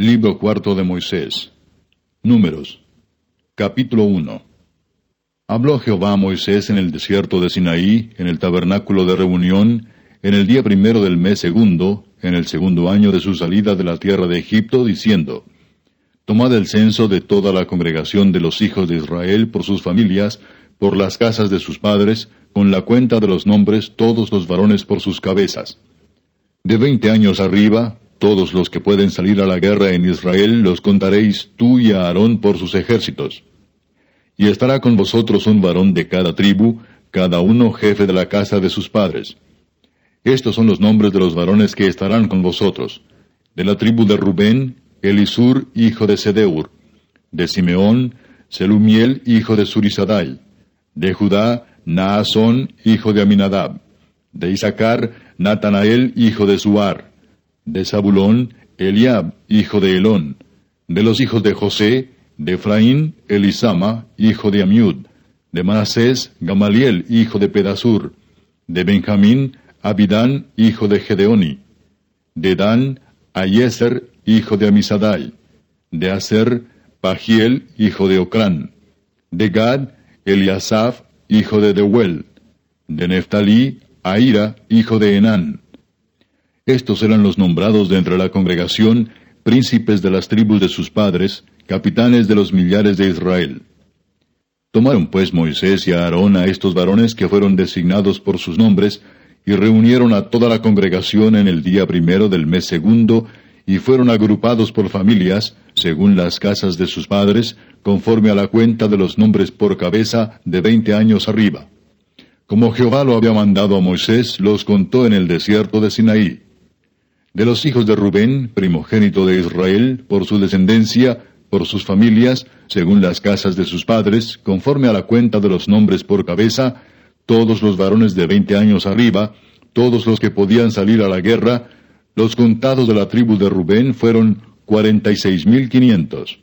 Libro cuarto de Moisés. Números. Capítulo 1. Habló Jehová a Moisés en el desierto de Sinaí, en el tabernáculo de reunión, en el día primero del mes segundo, en el segundo año de su salida de la tierra de Egipto, diciendo, Tomad el censo de toda la congregación de los hijos de Israel por sus familias, por las casas de sus padres, con la cuenta de los nombres todos los varones por sus cabezas. De veinte años arriba, todos los que pueden salir a la guerra en Israel los contaréis tú y a Aarón por sus ejércitos. Y estará con vosotros un varón de cada tribu, cada uno jefe de la casa de sus padres. Estos son los nombres de los varones que estarán con vosotros. De la tribu de Rubén, Elisur, hijo de Sedeur. De Simeón, Selumiel, hijo de Surisadai. De Judá, Naasón, hijo de Aminadab. De Isaacar, Natanael, hijo de Suar de Zabulón, Eliab, hijo de Elón, de los hijos de José, de Efraín, Elisama, hijo de Amiud, de Manasés, Gamaliel, hijo de Pedasur, de Benjamín, Abidán, hijo de Gedeoni, de Dan, Ayeser, hijo de Amisadai, de Aser, Pagiel, hijo de Ocrán, de Gad, Eliasaf, hijo de Deuel, de Neftalí, Aira, hijo de Enán, estos eran los nombrados de entre la congregación, príncipes de las tribus de sus padres, capitanes de los millares de Israel. Tomaron pues Moisés y Aarón a estos varones que fueron designados por sus nombres, y reunieron a toda la congregación en el día primero del mes segundo, y fueron agrupados por familias, según las casas de sus padres, conforme a la cuenta de los nombres por cabeza de veinte años arriba. Como Jehová lo había mandado a Moisés, los contó en el desierto de Sinaí. De los hijos de Rubén, primogénito de Israel, por su descendencia, por sus familias, según las casas de sus padres, conforme a la cuenta de los nombres por cabeza, todos los varones de veinte años arriba, todos los que podían salir a la guerra, los contados de la tribu de Rubén fueron cuarenta y seis mil quinientos.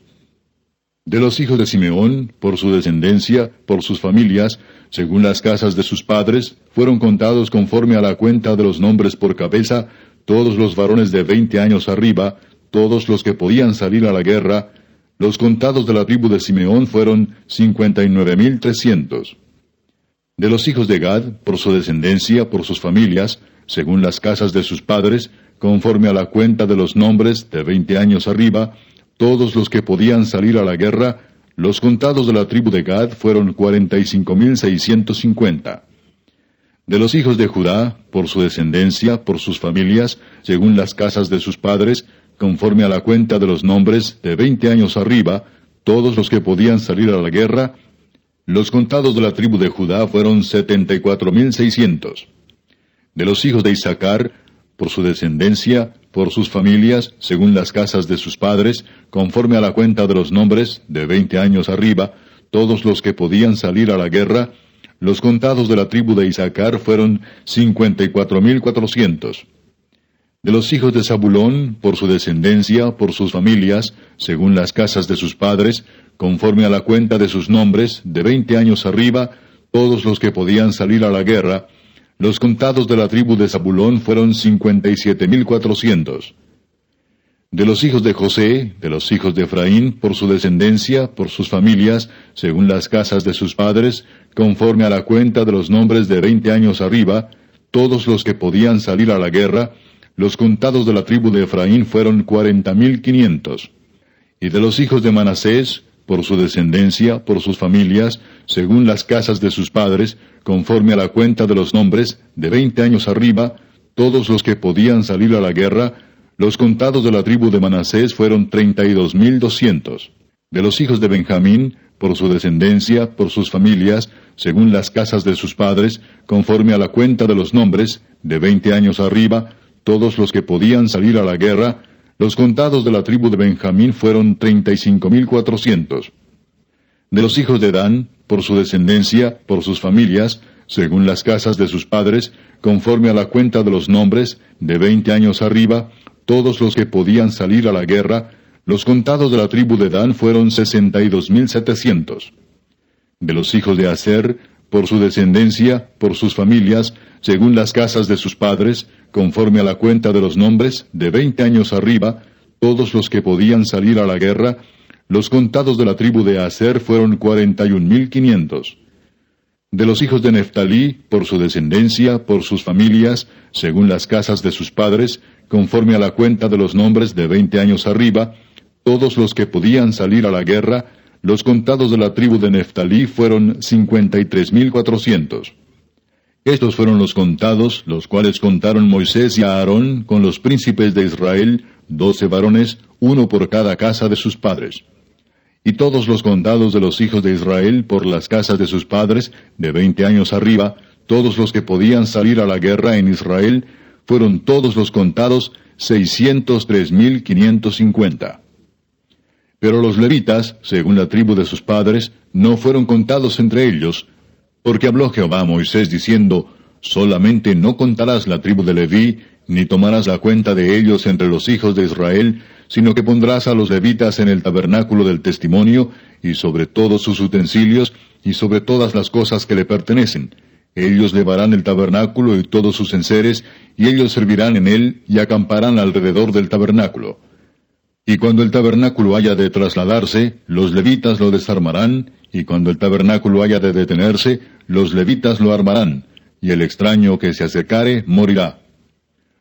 De los hijos de Simeón, por su descendencia, por sus familias, según las casas de sus padres, fueron contados conforme a la cuenta de los nombres por cabeza, todos los varones de veinte años arriba, todos los que podían salir a la guerra, los contados de la tribu de Simeón fueron cincuenta y nueve mil trescientos. De los hijos de Gad, por su descendencia, por sus familias, según las casas de sus padres, conforme a la cuenta de los nombres de veinte años arriba, todos los que podían salir a la guerra, los contados de la tribu de Gad fueron cuarenta y cinco mil seiscientos cincuenta. De los hijos de Judá, por su descendencia, por sus familias, según las casas de sus padres, conforme a la cuenta de los nombres, de veinte años arriba, todos los que podían salir a la guerra, los contados de la tribu de Judá fueron setenta y cuatro mil seiscientos. De los hijos de Isaacar, por su descendencia, por sus familias, según las casas de sus padres, conforme a la cuenta de los nombres, de veinte años arriba, todos los que podían salir a la guerra, los contados de la tribu de Isaacar fueron cincuenta y cuatro mil cuatrocientos. De los hijos de Zabulón, por su descendencia, por sus familias, según las casas de sus padres, conforme a la cuenta de sus nombres, de veinte años arriba, todos los que podían salir a la guerra, los contados de la tribu de Zabulón fueron cincuenta y siete mil cuatrocientos. De los hijos de José, de los hijos de Efraín, por su descendencia, por sus familias, según las casas de sus padres, conforme a la cuenta de los nombres de veinte años arriba, todos los que podían salir a la guerra, los contados de la tribu de Efraín fueron cuarenta mil quinientos. Y de los hijos de Manasés, por su descendencia, por sus familias, según las casas de sus padres, conforme a la cuenta de los nombres, de veinte años arriba, todos los que podían salir a la guerra, los contados de la tribu de Manasés fueron treinta y dos mil doscientos. De los hijos de Benjamín, por su descendencia, por sus familias, según las casas de sus padres, conforme a la cuenta de los nombres, de veinte años arriba, todos los que podían salir a la guerra, los contados de la tribu de Benjamín fueron treinta y cinco mil cuatrocientos. De los hijos de Dan, por su descendencia, por sus familias, según las casas de sus padres, conforme a la cuenta de los nombres, de veinte años arriba, todos los que podían salir a la guerra, los contados de la tribu de Dan fueron sesenta y dos mil setecientos. De los hijos de Aser, por su descendencia, por sus familias, según las casas de sus padres, conforme a la cuenta de los nombres, de veinte años arriba, todos los que podían salir a la guerra, los contados de la tribu de Aser fueron cuarenta y un mil quinientos. De los hijos de Neftalí, por su descendencia, por sus familias, según las casas de sus padres, conforme a la cuenta de los nombres de veinte años arriba, todos los que podían salir a la guerra, los contados de la tribu de Neftalí fueron cincuenta y tres mil cuatrocientos. Estos fueron los contados, los cuales contaron Moisés y Aarón con los príncipes de Israel, doce varones, uno por cada casa de sus padres. Y todos los contados de los hijos de Israel por las casas de sus padres, de veinte años arriba, todos los que podían salir a la guerra en Israel, fueron todos los contados seiscientos tres mil quinientos cincuenta. Pero los levitas, según la tribu de sus padres, no fueron contados entre ellos, porque habló Jehová a Moisés diciendo, Solamente no contarás la tribu de Leví, ni tomarás la cuenta de ellos entre los hijos de Israel, sino que pondrás a los levitas en el tabernáculo del testimonio, y sobre todos sus utensilios, y sobre todas las cosas que le pertenecen. Ellos llevarán el tabernáculo y todos sus enseres, y ellos servirán en él, y acamparán alrededor del tabernáculo. Y cuando el tabernáculo haya de trasladarse, los levitas lo desarmarán, y cuando el tabernáculo haya de detenerse, los levitas lo armarán, y el extraño que se acercare morirá.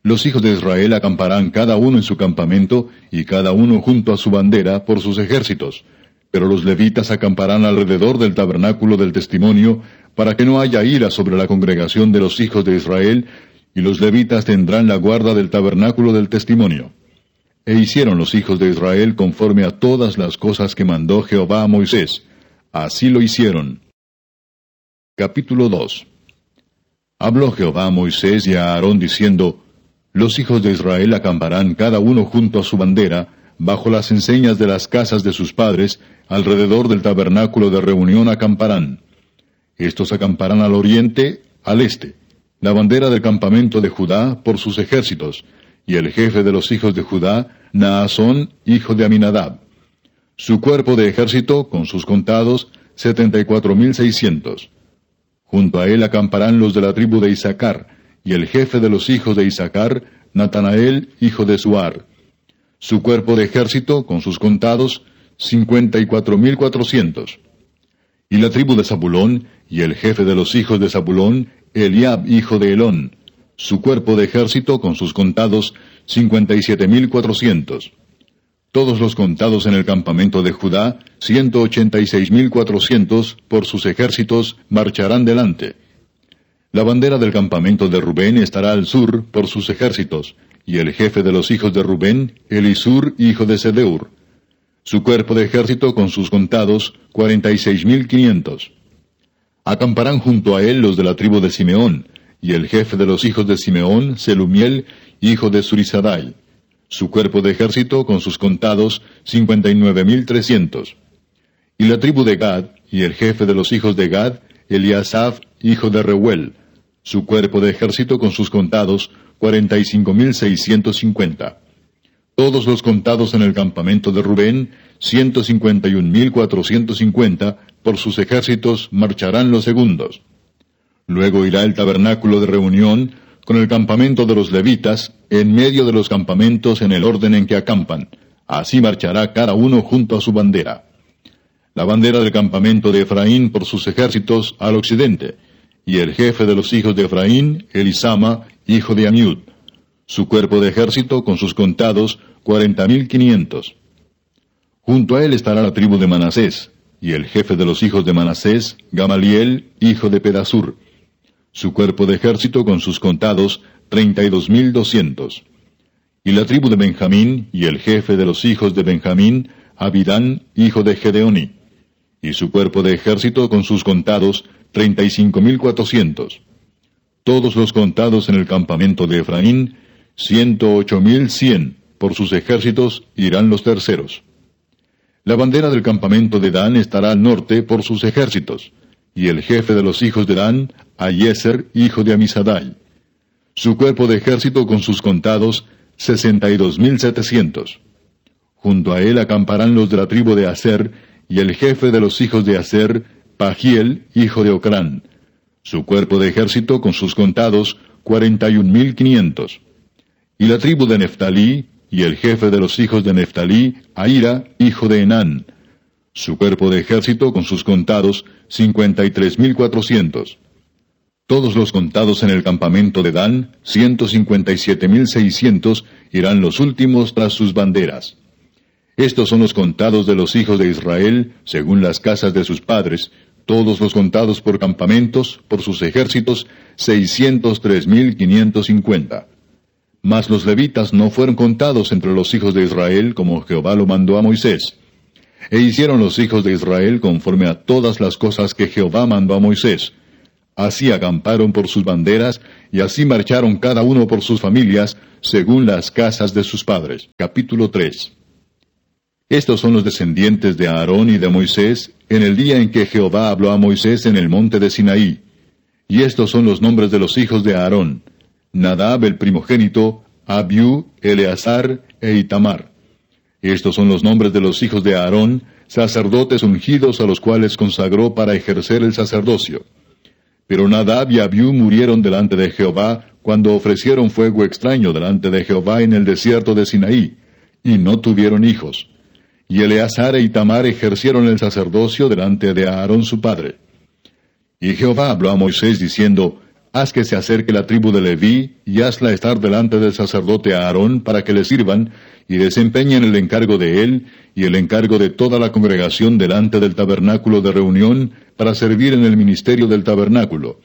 Los hijos de Israel acamparán cada uno en su campamento, y cada uno junto a su bandera por sus ejércitos. Pero los levitas acamparán alrededor del tabernáculo del testimonio, para que no haya ira sobre la congregación de los hijos de Israel, y los levitas tendrán la guarda del tabernáculo del testimonio. E hicieron los hijos de Israel conforme a todas las cosas que mandó Jehová a Moisés. Así lo hicieron. Capítulo 2 Habló Jehová a Moisés y a Aarón diciendo, Los hijos de Israel acamparán cada uno junto a su bandera, bajo las enseñas de las casas de sus padres, alrededor del tabernáculo de reunión acamparán. Estos acamparán al oriente, al este, la bandera del campamento de Judá por sus ejércitos, y el jefe de los hijos de Judá, Naasón, hijo de Aminadab. Su cuerpo de ejército, con sus contados, setenta y cuatro mil seiscientos. Junto a él acamparán los de la tribu de Isaacar, y el jefe de los hijos de Isaacar, Natanael, hijo de Suar. Su cuerpo de ejército, con sus contados, cincuenta y cuatro mil cuatrocientos. Y la tribu de Zabulón, y el jefe de los hijos de Zabulón, Eliab, hijo de Elón, su cuerpo de ejército con sus contados cincuenta y siete mil cuatrocientos. Todos los contados en el campamento de Judá, ciento ochenta y seis mil cuatrocientos, por sus ejércitos, marcharán delante. La bandera del campamento de Rubén estará al sur por sus ejércitos, y el jefe de los hijos de Rubén, Elisur, hijo de Sedeur. Su cuerpo de ejército con sus contados, cuarenta y seis mil quinientos. Acamparán junto a él los de la tribu de Simeón, y el jefe de los hijos de Simeón, Selumiel, hijo de Surizadai. Su cuerpo de ejército, con sus contados, cincuenta y nueve mil trescientos. Y la tribu de Gad, y el jefe de los hijos de Gad, Eliasaf, hijo de Reuel. Su cuerpo de ejército, con sus contados, cuarenta y cinco mil seiscientos cincuenta. Todos los contados en el campamento de Rubén, ciento cincuenta y un mil cuatrocientos cincuenta, por sus ejércitos marcharán los segundos. Luego irá el tabernáculo de reunión con el campamento de los levitas en medio de los campamentos en el orden en que acampan. Así marchará cada uno junto a su bandera. La bandera del campamento de Efraín por sus ejércitos al occidente, y el jefe de los hijos de Efraín, Elisama, hijo de Amiud. Su cuerpo de ejército con sus contados, cuarenta mil quinientos. Junto a él estará la tribu de Manasés, y el jefe de los hijos de Manasés, Gamaliel, hijo de Pedasur su cuerpo de ejército con sus contados, treinta y dos mil doscientos. Y la tribu de Benjamín, y el jefe de los hijos de Benjamín, Abidán, hijo de Gedeoni. Y su cuerpo de ejército con sus contados, treinta y cinco mil cuatrocientos. Todos los contados en el campamento de Efraín, ciento ocho mil cien, por sus ejércitos irán los terceros. La bandera del campamento de Dan estará al norte por sus ejércitos, y el jefe de los hijos de Dan, Ayeser, hijo de Amisadai. Su cuerpo de ejército con sus contados, sesenta y dos mil setecientos. Junto a él acamparán los de la tribu de Aser, y el jefe de los hijos de Aser, Pagiel, hijo de Ocrán. Su cuerpo de ejército con sus contados, cuarenta y un mil quinientos. Y la tribu de Neftalí, y el jefe de los hijos de Neftalí, Aira, hijo de Enán. Su cuerpo de ejército, con sus contados, cincuenta y tres mil cuatrocientos. Todos los contados en el campamento de Dan, ciento cincuenta y siete mil seiscientos, irán los últimos tras sus banderas. Estos son los contados de los hijos de Israel, según las casas de sus padres, todos los contados por campamentos, por sus ejércitos, seiscientos tres mil quinientos cincuenta. Mas los levitas no fueron contados entre los hijos de Israel como Jehová lo mandó a Moisés. E hicieron los hijos de Israel conforme a todas las cosas que Jehová mandó a Moisés. Así acamparon por sus banderas, y así marcharon cada uno por sus familias, según las casas de sus padres. Capítulo 3 Estos son los descendientes de Aarón y de Moisés, en el día en que Jehová habló a Moisés en el monte de Sinaí. Y estos son los nombres de los hijos de Aarón. Nadab el primogénito, Abiú, Eleazar e Itamar. Estos son los nombres de los hijos de Aarón, sacerdotes ungidos a los cuales consagró para ejercer el sacerdocio. Pero Nadab y Abiú murieron delante de Jehová cuando ofrecieron fuego extraño delante de Jehová en el desierto de Sinaí, y no tuvieron hijos. Y Eleazar e Itamar ejercieron el sacerdocio delante de Aarón su padre. Y Jehová habló a Moisés diciendo, haz que se acerque la tribu de Leví, y hazla estar delante del sacerdote Aarón para que le sirvan, y desempeñen el encargo de él, y el encargo de toda la congregación delante del tabernáculo de reunión, para servir en el ministerio del tabernáculo.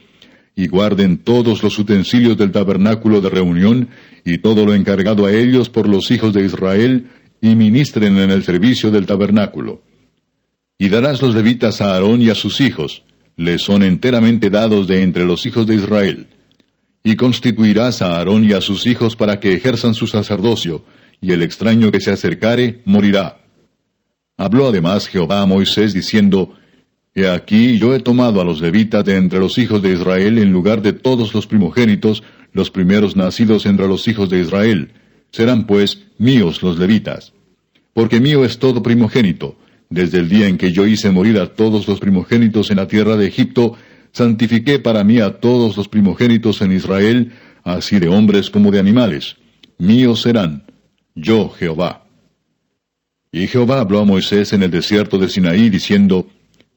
Y guarden todos los utensilios del tabernáculo de reunión, y todo lo encargado a ellos por los hijos de Israel, y ministren en el servicio del tabernáculo. Y darás los levitas a Aarón y a sus hijos, les son enteramente dados de entre los hijos de Israel. Y constituirás a Aarón y a sus hijos para que ejerzan su sacerdocio, y el extraño que se acercare morirá. Habló además Jehová a Moisés diciendo, He aquí yo he tomado a los levitas de entre los hijos de Israel en lugar de todos los primogénitos, los primeros nacidos entre los hijos de Israel. Serán pues míos los levitas. Porque mío es todo primogénito, desde el día en que yo hice morir a todos los primogénitos en la tierra de Egipto, santifiqué para mí a todos los primogénitos en Israel, así de hombres como de animales. Míos serán, yo Jehová. Y Jehová habló a Moisés en el desierto de Sinaí, diciendo,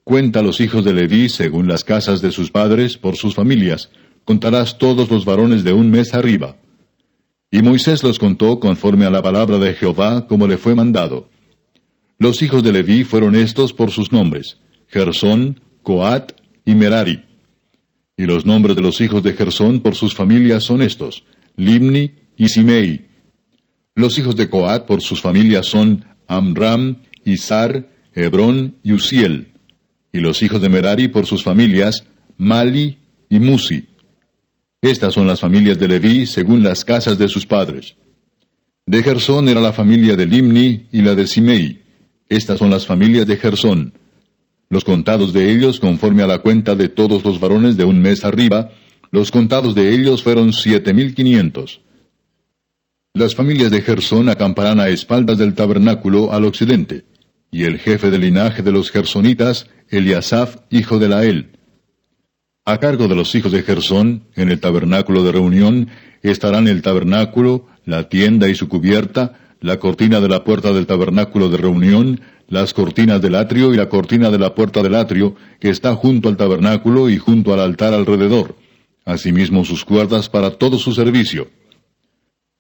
Cuenta a los hijos de Leví según las casas de sus padres, por sus familias, contarás todos los varones de un mes arriba. Y Moisés los contó conforme a la palabra de Jehová, como le fue mandado. Los hijos de Leví fueron estos por sus nombres, Gersón, Coat y Merari. Y los nombres de los hijos de Gersón por sus familias son estos, Limni y Simei. Los hijos de Coat por sus familias son Amram, Izar, Hebrón y Uziel. Y los hijos de Merari por sus familias, Mali y Musi. Estas son las familias de Leví según las casas de sus padres. De Gersón era la familia de Limni y la de Simei. Estas son las familias de Gersón. Los contados de ellos, conforme a la cuenta de todos los varones de un mes arriba, los contados de ellos fueron siete mil quinientos. Las familias de Gersón acamparán a espaldas del tabernáculo al occidente, y el jefe del linaje de los gersonitas, Eliasaf, hijo de Lael. A cargo de los hijos de Gersón, en el tabernáculo de reunión, estarán el tabernáculo, la tienda y su cubierta, la cortina de la puerta del tabernáculo de reunión, las cortinas del atrio y la cortina de la puerta del atrio, que está junto al tabernáculo y junto al altar alrededor, asimismo sus cuerdas para todo su servicio.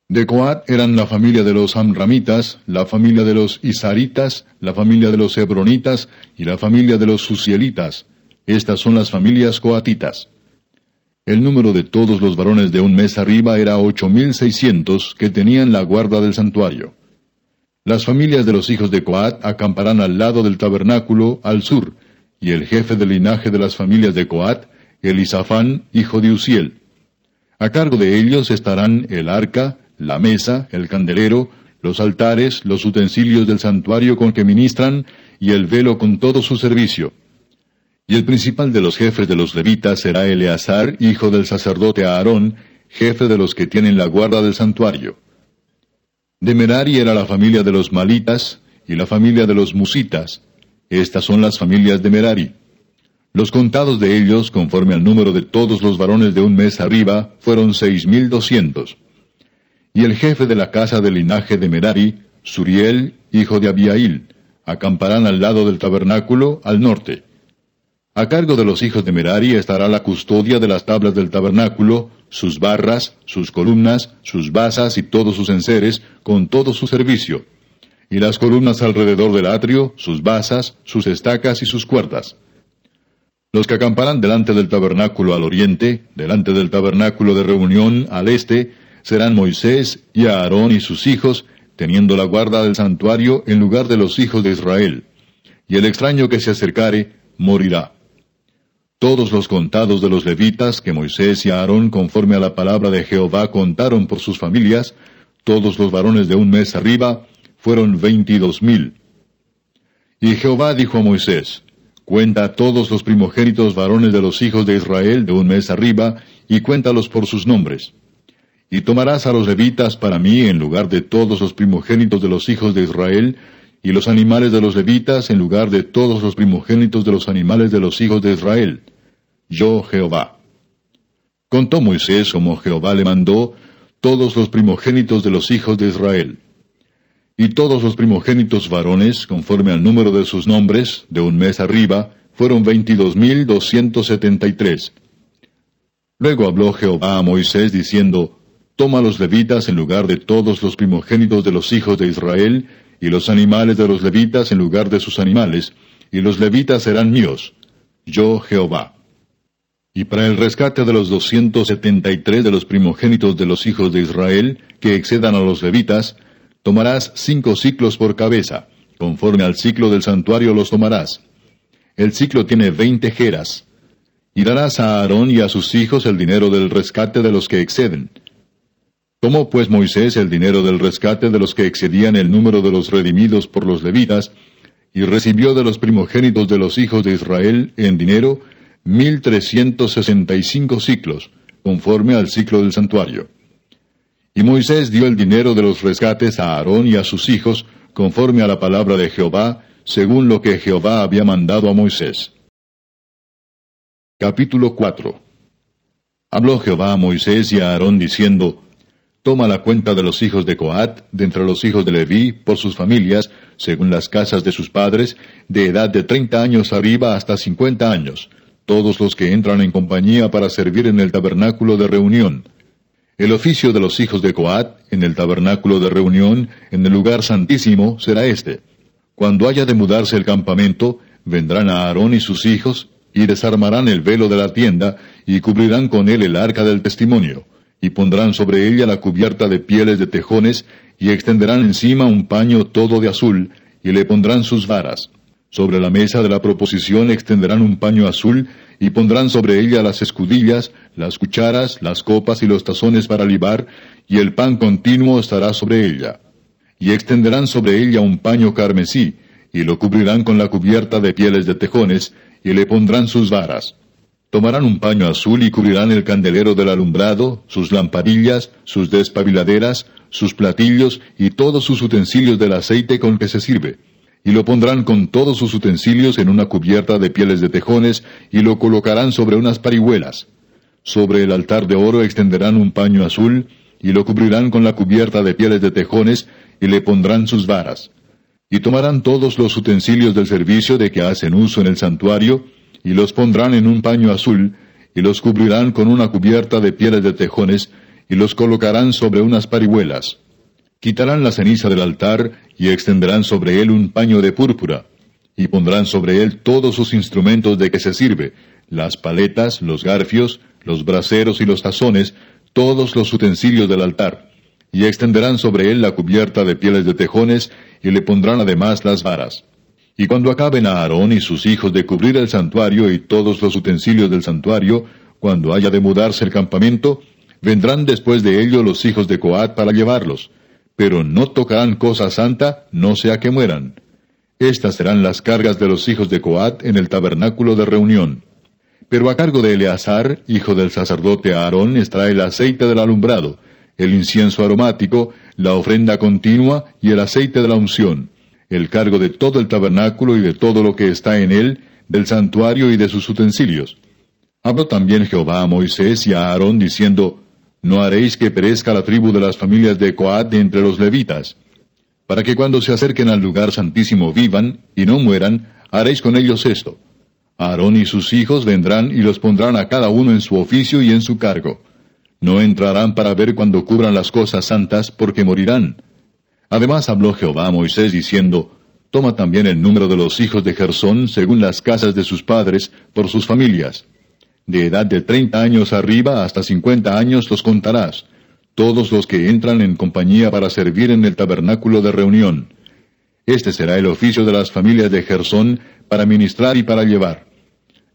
De Coat eran la familia de los Amramitas, la familia de los Isaritas, la familia de los Hebronitas y la familia de los Susielitas. Estas son las familias coatitas. El número de todos los varones de un mes arriba era ocho mil seiscientos que tenían la guarda del santuario. Las familias de los hijos de Coat acamparán al lado del tabernáculo al sur, y el jefe del linaje de las familias de Coat, Elisafán, hijo de Uziel. A cargo de ellos estarán el arca, la mesa, el candelero, los altares, los utensilios del santuario con que ministran, y el velo con todo su servicio. Y el principal de los jefes de los levitas será Eleazar, hijo del sacerdote Aarón, jefe de los que tienen la guarda del santuario. De Merari era la familia de los Malitas y la familia de los Musitas. Estas son las familias de Merari. Los contados de ellos, conforme al número de todos los varones de un mes arriba, fueron seis mil doscientos. Y el jefe de la casa del linaje de Merari, Suriel, hijo de Abiail, acamparán al lado del tabernáculo, al norte. A cargo de los hijos de Merari estará la custodia de las tablas del tabernáculo, sus barras, sus columnas, sus basas y todos sus enseres, con todo su servicio. Y las columnas alrededor del atrio, sus basas, sus estacas y sus cuerdas. Los que acamparán delante del tabernáculo al oriente, delante del tabernáculo de reunión al este, serán Moisés y Aarón y sus hijos, teniendo la guarda del santuario en lugar de los hijos de Israel. Y el extraño que se acercare, morirá. Todos los contados de los levitas que Moisés y Aarón conforme a la palabra de Jehová contaron por sus familias, todos los varones de un mes arriba, fueron veintidós mil. Y Jehová dijo a Moisés, Cuenta todos los primogénitos varones de los hijos de Israel de un mes arriba, y cuéntalos por sus nombres. Y tomarás a los levitas para mí en lugar de todos los primogénitos de los hijos de Israel, y los animales de los levitas en lugar de todos los primogénitos de los animales de los hijos de Israel yo Jehová. Contó Moisés como Jehová le mandó todos los primogénitos de los hijos de Israel. Y todos los primogénitos varones, conforme al número de sus nombres, de un mes arriba, fueron veintidós mil doscientos setenta y tres. Luego habló Jehová a Moisés diciendo, Toma los levitas en lugar de todos los primogénitos de los hijos de Israel, y los animales de los levitas en lugar de sus animales, y los levitas serán míos, yo Jehová. Y para el rescate de los doscientos setenta y tres de los primogénitos de los hijos de Israel, que excedan a los levitas, tomarás cinco ciclos por cabeza, conforme al ciclo del santuario los tomarás. El ciclo tiene veinte jeras. Y darás a Aarón y a sus hijos el dinero del rescate de los que exceden. Tomó pues Moisés el dinero del rescate de los que excedían el número de los redimidos por los levitas, y recibió de los primogénitos de los hijos de Israel en dinero mil trescientos sesenta y cinco ciclos, conforme al ciclo del santuario. Y Moisés dio el dinero de los rescates a Aarón y a sus hijos, conforme a la palabra de Jehová, según lo que Jehová había mandado a Moisés. Capítulo 4 Habló Jehová a Moisés y a Aarón diciendo, Toma la cuenta de los hijos de Coat, de entre los hijos de Leví, por sus familias, según las casas de sus padres, de edad de treinta años arriba hasta cincuenta años, todos los que entran en compañía para servir en el tabernáculo de reunión. El oficio de los hijos de Coat en el tabernáculo de reunión, en el lugar santísimo, será este. Cuando haya de mudarse el campamento, vendrán a Aarón y sus hijos, y desarmarán el velo de la tienda, y cubrirán con él el arca del testimonio, y pondrán sobre ella la cubierta de pieles de tejones, y extenderán encima un paño todo de azul, y le pondrán sus varas. Sobre la mesa de la proposición extenderán un paño azul y pondrán sobre ella las escudillas, las cucharas, las copas y los tazones para libar, y el pan continuo estará sobre ella. Y extenderán sobre ella un paño carmesí, y lo cubrirán con la cubierta de pieles de tejones, y le pondrán sus varas. Tomarán un paño azul y cubrirán el candelero del alumbrado, sus lampadillas, sus despabiladeras, sus platillos y todos sus utensilios del aceite con que se sirve y lo pondrán con todos sus utensilios en una cubierta de pieles de tejones, y lo colocarán sobre unas parihuelas. Sobre el altar de oro extenderán un paño azul, y lo cubrirán con la cubierta de pieles de tejones, y le pondrán sus varas. Y tomarán todos los utensilios del servicio de que hacen uso en el santuario, y los pondrán en un paño azul, y los cubrirán con una cubierta de pieles de tejones, y los colocarán sobre unas parihuelas. Quitarán la ceniza del altar y extenderán sobre él un paño de púrpura, y pondrán sobre él todos sus instrumentos de que se sirve, las paletas, los garfios, los braseros y los tazones, todos los utensilios del altar, y extenderán sobre él la cubierta de pieles de tejones, y le pondrán además las varas. Y cuando acaben a Aarón y sus hijos de cubrir el santuario y todos los utensilios del santuario, cuando haya de mudarse el campamento, vendrán después de ello los hijos de Coat para llevarlos, pero no tocarán cosa santa, no sea que mueran. Estas serán las cargas de los hijos de Coat en el tabernáculo de reunión. Pero a cargo de Eleazar, hijo del sacerdote Aarón, estará el aceite del alumbrado, el incienso aromático, la ofrenda continua y el aceite de la unción, el cargo de todo el tabernáculo y de todo lo que está en él, del santuario y de sus utensilios. Habló también Jehová a Moisés y a Aarón diciendo, No haréis que perezca la tribu de las familias de Coat de entre los levitas, para que cuando se acerquen al lugar santísimo vivan y no mueran, haréis con ellos esto. Aarón y sus hijos vendrán y los pondrán a cada uno en su oficio y en su cargo. No entrarán para ver cuando cubran las cosas santas, porque morirán. Además habló Jehová a Moisés diciendo, Toma también el número de los hijos de Gersón según las casas de sus padres, por sus familias. De edad de treinta años arriba hasta cincuenta años los contarás, todos los que entran en compañía para servir en el tabernáculo de reunión. Este será el oficio de las familias de Gersón para ministrar y para llevar.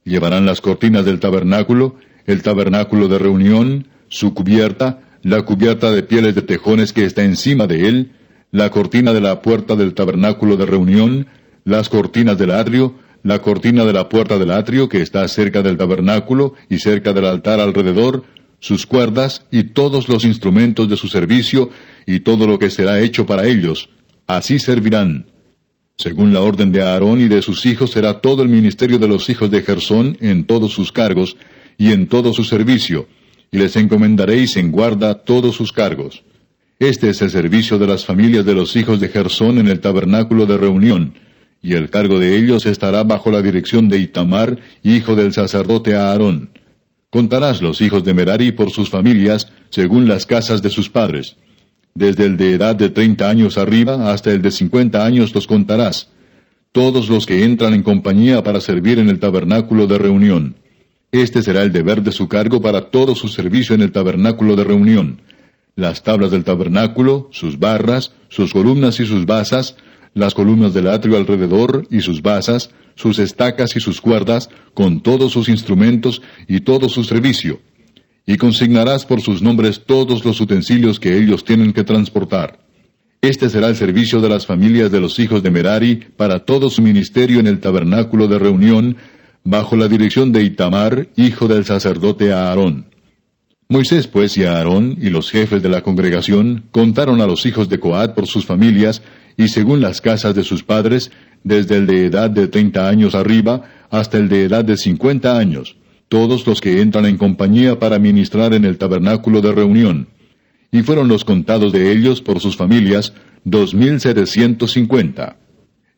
Llevarán las cortinas del tabernáculo, el tabernáculo de reunión, su cubierta, la cubierta de pieles de tejones que está encima de él, la cortina de la puerta del tabernáculo de reunión, las cortinas del atrio, la cortina de la puerta del atrio que está cerca del tabernáculo y cerca del altar alrededor, sus cuerdas y todos los instrumentos de su servicio y todo lo que será hecho para ellos. Así servirán. Según la orden de Aarón y de sus hijos será todo el ministerio de los hijos de Gersón en todos sus cargos y en todo su servicio, y les encomendaréis en guarda todos sus cargos. Este es el servicio de las familias de los hijos de Gersón en el tabernáculo de reunión, y el cargo de ellos estará bajo la dirección de Itamar, hijo del sacerdote Aarón. Contarás los hijos de Merari por sus familias, según las casas de sus padres. Desde el de edad de treinta años arriba hasta el de cincuenta años los contarás. Todos los que entran en compañía para servir en el tabernáculo de reunión. Este será el deber de su cargo para todo su servicio en el tabernáculo de reunión las tablas del tabernáculo, sus barras, sus columnas y sus basas, las columnas del atrio alrededor y sus basas, sus estacas y sus cuerdas, con todos sus instrumentos y todo su servicio. Y consignarás por sus nombres todos los utensilios que ellos tienen que transportar. Este será el servicio de las familias de los hijos de Merari para todo su ministerio en el tabernáculo de reunión, bajo la dirección de Itamar, hijo del sacerdote Aarón. Moisés pues y Aarón y los jefes de la congregación contaron a los hijos de Coat por sus familias y según las casas de sus padres, desde el de edad de treinta años arriba hasta el de edad de cincuenta años, todos los que entran en compañía para ministrar en el tabernáculo de reunión. Y fueron los contados de ellos por sus familias, dos mil setecientos cincuenta.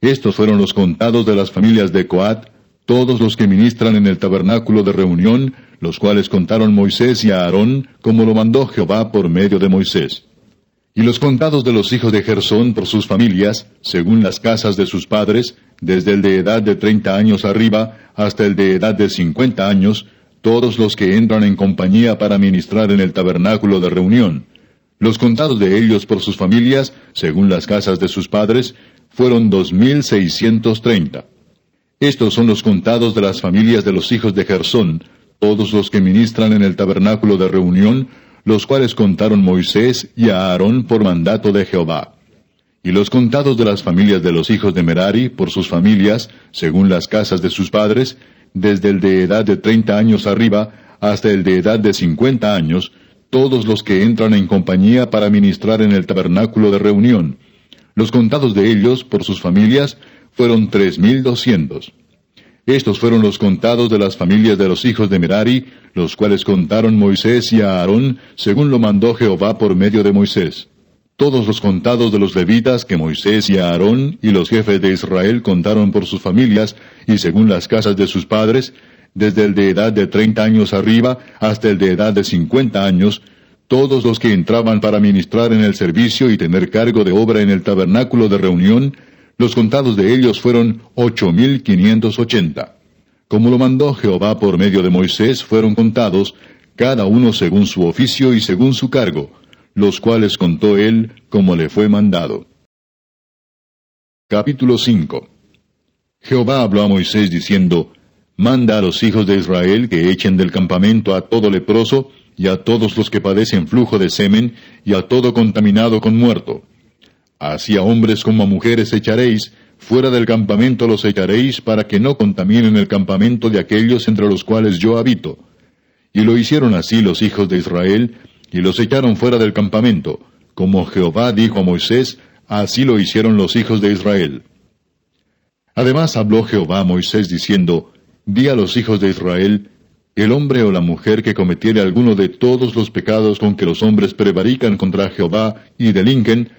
Estos fueron los contados de las familias de Coat, todos los que ministran en el tabernáculo de reunión, los cuales contaron Moisés y Aarón, como lo mandó Jehová por medio de Moisés. Y los contados de los hijos de Gersón por sus familias, según las casas de sus padres, desde el de edad de treinta años arriba hasta el de edad de cincuenta años, todos los que entran en compañía para ministrar en el tabernáculo de reunión. Los contados de ellos por sus familias, según las casas de sus padres, fueron dos mil seiscientos treinta. Estos son los contados de las familias de los hijos de Gersón, todos los que ministran en el tabernáculo de reunión, los cuales contaron Moisés y Aarón por mandato de Jehová. Y los contados de las familias de los hijos de Merari por sus familias, según las casas de sus padres, desde el de edad de treinta años arriba hasta el de edad de cincuenta años, todos los que entran en compañía para ministrar en el tabernáculo de reunión. Los contados de ellos por sus familias fueron tres mil doscientos. Estos fueron los contados de las familias de los hijos de Merari, los cuales contaron Moisés y Aarón, según lo mandó Jehová por medio de Moisés. Todos los contados de los levitas que Moisés y Aarón y los jefes de Israel contaron por sus familias y según las casas de sus padres, desde el de edad de treinta años arriba hasta el de edad de cincuenta años, todos los que entraban para ministrar en el servicio y tener cargo de obra en el tabernáculo de reunión, los contados de ellos fueron ocho mil quinientos ochenta. Como lo mandó Jehová por medio de Moisés, fueron contados, cada uno según su oficio y según su cargo, los cuales contó él como le fue mandado. Capítulo 5 Jehová habló a Moisés diciendo, Manda a los hijos de Israel que echen del campamento a todo leproso, y a todos los que padecen flujo de semen, y a todo contaminado con muerto Así a hombres como a mujeres echaréis, fuera del campamento los echaréis para que no contaminen el campamento de aquellos entre los cuales yo habito. Y lo hicieron así los hijos de Israel, y los echaron fuera del campamento. Como Jehová dijo a Moisés, así lo hicieron los hijos de Israel. Además habló Jehová a Moisés diciendo, Di a los hijos de Israel, El hombre o la mujer que cometiere alguno de todos los pecados con que los hombres prevarican contra Jehová y delinquen,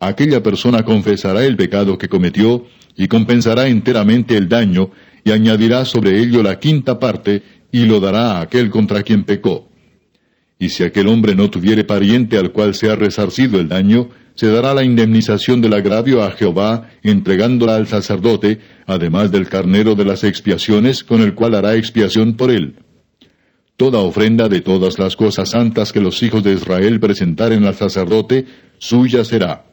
aquella persona confesará el pecado que cometió y compensará enteramente el daño y añadirá sobre ello la quinta parte y lo dará a aquel contra quien pecó. Y si aquel hombre no tuviere pariente al cual sea resarcido el daño, se dará la indemnización del agravio a Jehová, entregándola al sacerdote, además del carnero de las expiaciones, con el cual hará expiación por él. Toda ofrenda de todas las cosas santas que los hijos de Israel presentaren al sacerdote, suya será.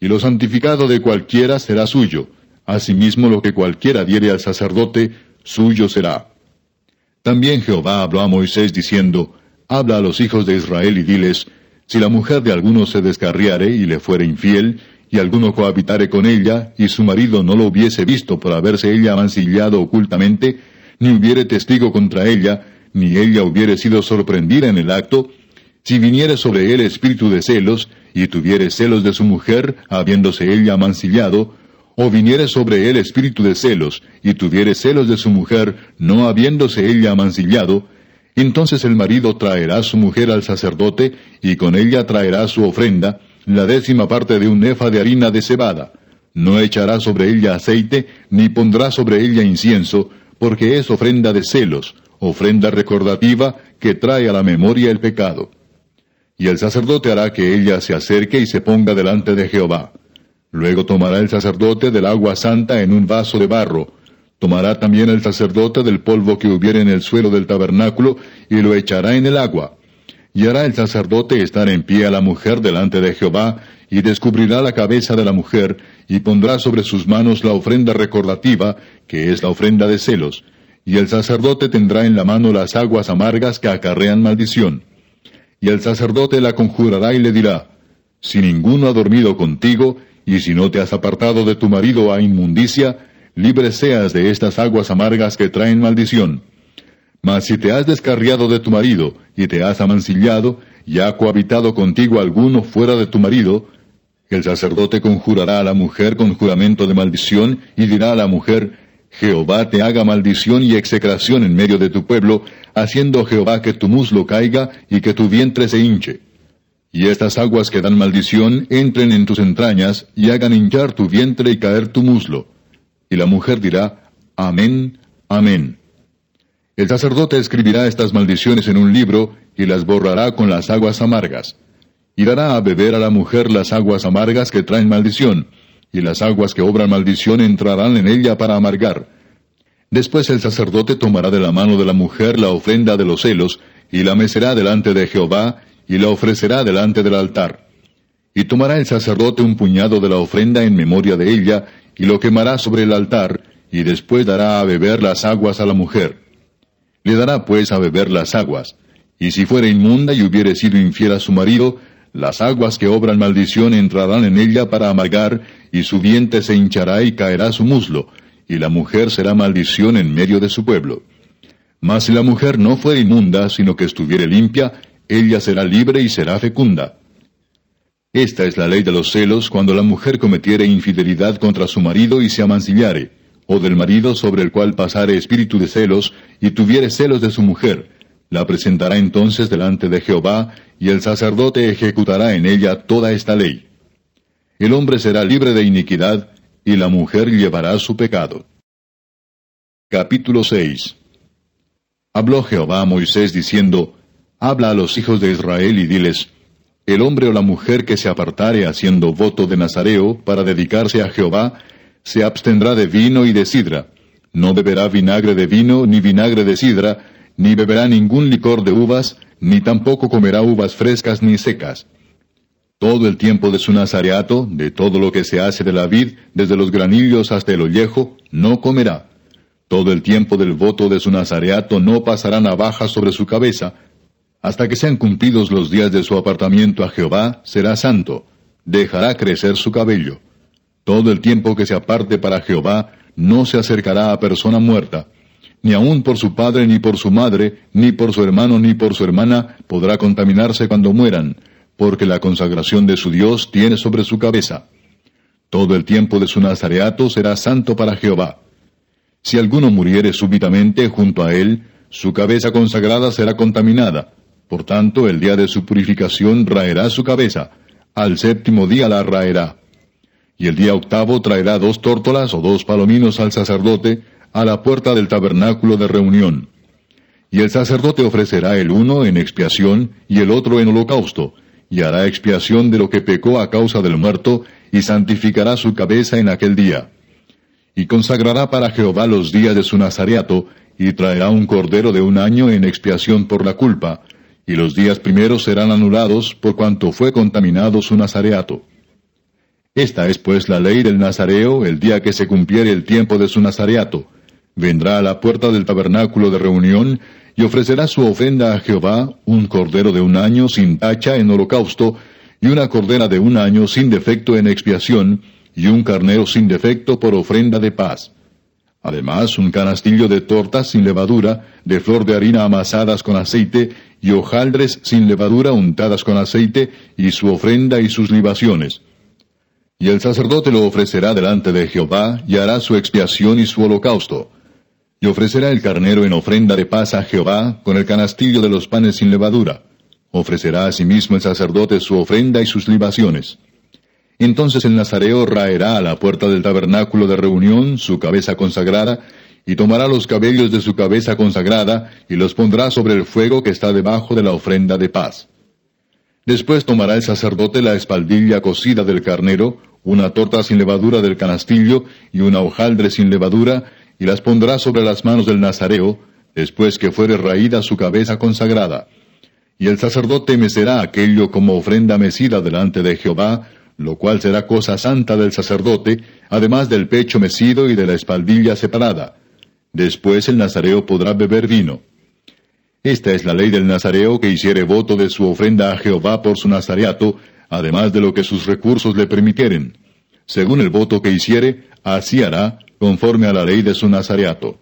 Y lo santificado de cualquiera será suyo. Asimismo lo que cualquiera diere al sacerdote, suyo será. También Jehová habló a Moisés diciendo, Habla a los hijos de Israel y diles, si la mujer de alguno se descarriare y le fuere infiel, y alguno cohabitare con ella, y su marido no lo hubiese visto por haberse ella mancillado ocultamente, ni hubiere testigo contra ella, ni ella hubiere sido sorprendida en el acto, si viniere sobre él espíritu de celos, y tuviere celos de su mujer, habiéndose ella mancillado, o viniere sobre él espíritu de celos, y tuviere celos de su mujer, no habiéndose ella mancillado, entonces el marido traerá su mujer al sacerdote, y con ella traerá su ofrenda, la décima parte de un efa de harina de cebada. No echará sobre ella aceite, ni pondrá sobre ella incienso, porque es ofrenda de celos, ofrenda recordativa que trae a la memoria el pecado. Y el sacerdote hará que ella se acerque y se ponga delante de Jehová. Luego tomará el sacerdote del agua santa en un vaso de barro, Tomará también el sacerdote del polvo que hubiere en el suelo del tabernáculo y lo echará en el agua. Y hará el sacerdote estar en pie a la mujer delante de Jehová, y descubrirá la cabeza de la mujer, y pondrá sobre sus manos la ofrenda recordativa, que es la ofrenda de celos. Y el sacerdote tendrá en la mano las aguas amargas que acarrean maldición. Y el sacerdote la conjurará y le dirá, Si ninguno ha dormido contigo, y si no te has apartado de tu marido a inmundicia, libre seas de estas aguas amargas que traen maldición. Mas si te has descarriado de tu marido, y te has amancillado, y ha cohabitado contigo alguno fuera de tu marido, el sacerdote conjurará a la mujer con juramento de maldición, y dirá a la mujer, Jehová te haga maldición y execración en medio de tu pueblo, haciendo Jehová que tu muslo caiga y que tu vientre se hinche. Y estas aguas que dan maldición entren en tus entrañas y hagan hinchar tu vientre y caer tu muslo. Y la mujer dirá, Amén, Amén. El sacerdote escribirá estas maldiciones en un libro y las borrará con las aguas amargas. Y dará a beber a la mujer las aguas amargas que traen maldición, y las aguas que obran maldición entrarán en ella para amargar. Después el sacerdote tomará de la mano de la mujer la ofrenda de los celos, y la mecerá delante de Jehová, y la ofrecerá delante del altar. Y tomará el sacerdote un puñado de la ofrenda en memoria de ella, y lo quemará sobre el altar, y después dará a beber las aguas a la mujer. Le dará pues a beber las aguas, y si fuere inmunda y hubiere sido infiel a su marido, las aguas que obran maldición entrarán en ella para amargar, y su vientre se hinchará y caerá su muslo, y la mujer será maldición en medio de su pueblo. Mas si la mujer no fuere inmunda, sino que estuviere limpia, ella será libre y será fecunda. Esta es la ley de los celos cuando la mujer cometiere infidelidad contra su marido y se amancillare, o del marido sobre el cual pasare espíritu de celos y tuviere celos de su mujer. La presentará entonces delante de Jehová, y el sacerdote ejecutará en ella toda esta ley. El hombre será libre de iniquidad, y la mujer llevará su pecado. Capítulo 6 Habló Jehová a Moisés diciendo, Habla a los hijos de Israel y diles, el hombre o la mujer que se apartare haciendo voto de Nazareo para dedicarse a Jehová, se abstendrá de vino y de sidra. No beberá vinagre de vino ni vinagre de sidra, ni beberá ningún licor de uvas, ni tampoco comerá uvas frescas ni secas. Todo el tiempo de su nazareato, de todo lo que se hace de la vid, desde los granillos hasta el ollejo, no comerá. Todo el tiempo del voto de su nazareato no pasará navaja sobre su cabeza, hasta que sean cumplidos los días de su apartamiento a Jehová, será santo, dejará crecer su cabello. Todo el tiempo que se aparte para Jehová, no se acercará a persona muerta, ni aun por su padre, ni por su madre, ni por su hermano, ni por su hermana, podrá contaminarse cuando mueran, porque la consagración de su Dios tiene sobre su cabeza. Todo el tiempo de su nazareato será santo para Jehová. Si alguno muriere súbitamente junto a él, su cabeza consagrada será contaminada. Por tanto, el día de su purificación raerá su cabeza. Al séptimo día la raerá. Y el día octavo traerá dos tórtolas o dos palominos al sacerdote a la puerta del tabernáculo de reunión. Y el sacerdote ofrecerá el uno en expiación y el otro en holocausto, y hará expiación de lo que pecó a causa del muerto, y santificará su cabeza en aquel día. Y consagrará para Jehová los días de su nazareato, y traerá un cordero de un año en expiación por la culpa, y los días primeros serán anulados por cuanto fue contaminado su nazareato. Esta es pues la ley del Nazareo el día que se cumpliere el tiempo de su Nazareato. Vendrá a la puerta del tabernáculo de reunión y ofrecerá su ofrenda a Jehová un cordero de un año sin tacha en holocausto, y una cordera de un año sin defecto en expiación, y un carnero sin defecto por ofrenda de paz. Además, un canastillo de tortas sin levadura, de flor de harina amasadas con aceite, y hojaldres sin levadura untadas con aceite, y su ofrenda y sus libaciones y el sacerdote lo ofrecerá delante de Jehová, y hará su expiación y su holocausto. Y ofrecerá el carnero en ofrenda de paz a Jehová, con el canastillo de los panes sin levadura. Ofrecerá asimismo el sacerdote su ofrenda y sus libaciones. Entonces el nazareo raerá a la puerta del tabernáculo de reunión su cabeza consagrada, y tomará los cabellos de su cabeza consagrada, y los pondrá sobre el fuego que está debajo de la ofrenda de paz. Después tomará el sacerdote la espaldilla cocida del carnero, una torta sin levadura del canastillo y una hojaldre sin levadura, y las pondrá sobre las manos del nazareo, después que fuere raída su cabeza consagrada. Y el sacerdote mecerá aquello como ofrenda mecida delante de Jehová, lo cual será cosa santa del sacerdote, además del pecho mecido y de la espaldilla separada. Después el nazareo podrá beber vino. Esta es la ley del nazareo que hiciere voto de su ofrenda a Jehová por su nazareato, además de lo que sus recursos le permitieren. Según el voto que hiciere, así hará, conforme a la ley de su nazareato.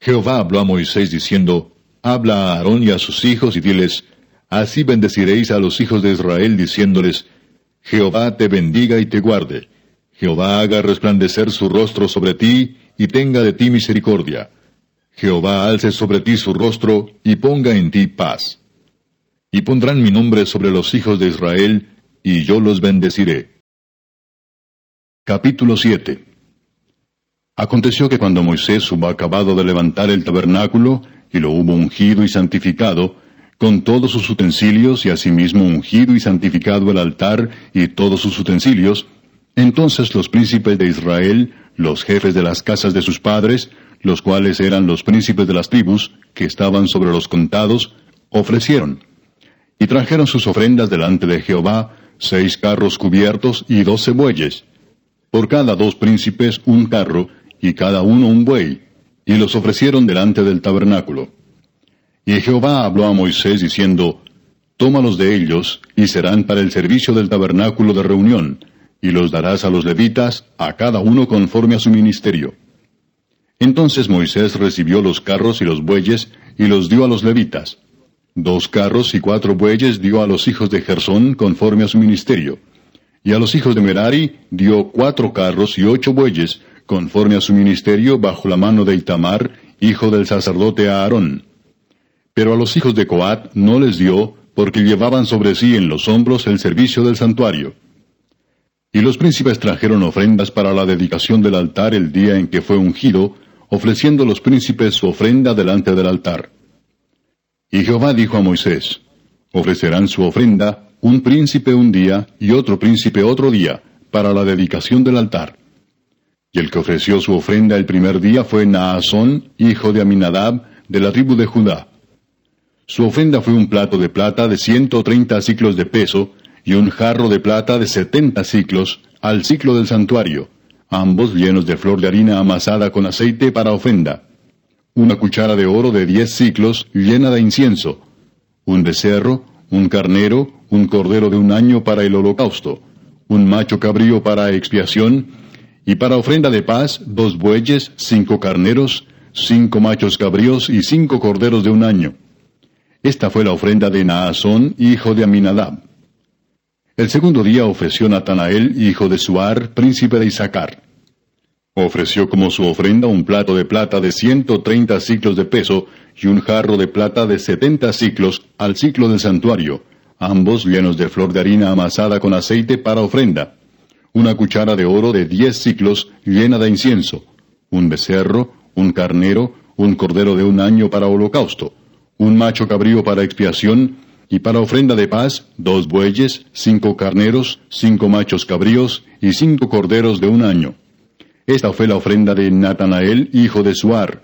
Jehová habló a Moisés diciendo, Habla a Aarón y a sus hijos y diles, Así bendeciréis a los hijos de Israel diciéndoles, Jehová te bendiga y te guarde. Jehová haga resplandecer su rostro sobre ti y tenga de ti misericordia. Jehová alce sobre ti su rostro y ponga en ti paz y pondrán mi nombre sobre los hijos de Israel, y yo los bendeciré. Capítulo 7 Aconteció que cuando Moisés hubo acabado de levantar el tabernáculo, y lo hubo ungido y santificado, con todos sus utensilios, y asimismo ungido y santificado el altar y todos sus utensilios, entonces los príncipes de Israel, los jefes de las casas de sus padres, los cuales eran los príncipes de las tribus, que estaban sobre los contados, ofrecieron y trajeron sus ofrendas delante de Jehová, seis carros cubiertos y doce bueyes. Por cada dos príncipes un carro, y cada uno un buey, y los ofrecieron delante del tabernáculo. Y Jehová habló a Moisés diciendo, Tómalos de ellos, y serán para el servicio del tabernáculo de reunión, y los darás a los levitas, a cada uno conforme a su ministerio. Entonces Moisés recibió los carros y los bueyes, y los dio a los levitas. Dos carros y cuatro bueyes dio a los hijos de Gersón conforme a su ministerio. Y a los hijos de Merari dio cuatro carros y ocho bueyes conforme a su ministerio bajo la mano de Itamar, hijo del sacerdote Aarón. Pero a los hijos de Coat no les dio, porque llevaban sobre sí en los hombros el servicio del santuario. Y los príncipes trajeron ofrendas para la dedicación del altar el día en que fue ungido, ofreciendo los príncipes su ofrenda delante del altar. Y Jehová dijo a Moisés, ofrecerán su ofrenda un príncipe un día y otro príncipe otro día, para la dedicación del altar. Y el que ofreció su ofrenda el primer día fue Naasón, hijo de Aminadab, de la tribu de Judá. Su ofrenda fue un plato de plata de ciento treinta ciclos de peso, y un jarro de plata de setenta ciclos, al ciclo del santuario, ambos llenos de flor de harina amasada con aceite para ofrenda una cuchara de oro de diez ciclos llena de incienso, un becerro, un carnero, un cordero de un año para el holocausto, un macho cabrío para expiación, y para ofrenda de paz dos bueyes, cinco carneros, cinco machos cabríos y cinco corderos de un año. Esta fue la ofrenda de Naasón, hijo de Aminadab. El segundo día ofreció Natanael, hijo de Suar, príncipe de Isaacar. Ofreció como su ofrenda un plato de plata de ciento treinta ciclos de peso y un jarro de plata de setenta ciclos al ciclo del santuario, ambos llenos de flor de harina amasada con aceite para ofrenda. Una cuchara de oro de diez ciclos llena de incienso, un becerro, un carnero, un cordero de un año para holocausto, un macho cabrío para expiación, y para ofrenda de paz, dos bueyes, cinco carneros, cinco machos cabríos y cinco corderos de un año. Esta fue la ofrenda de Natanael, hijo de Suar.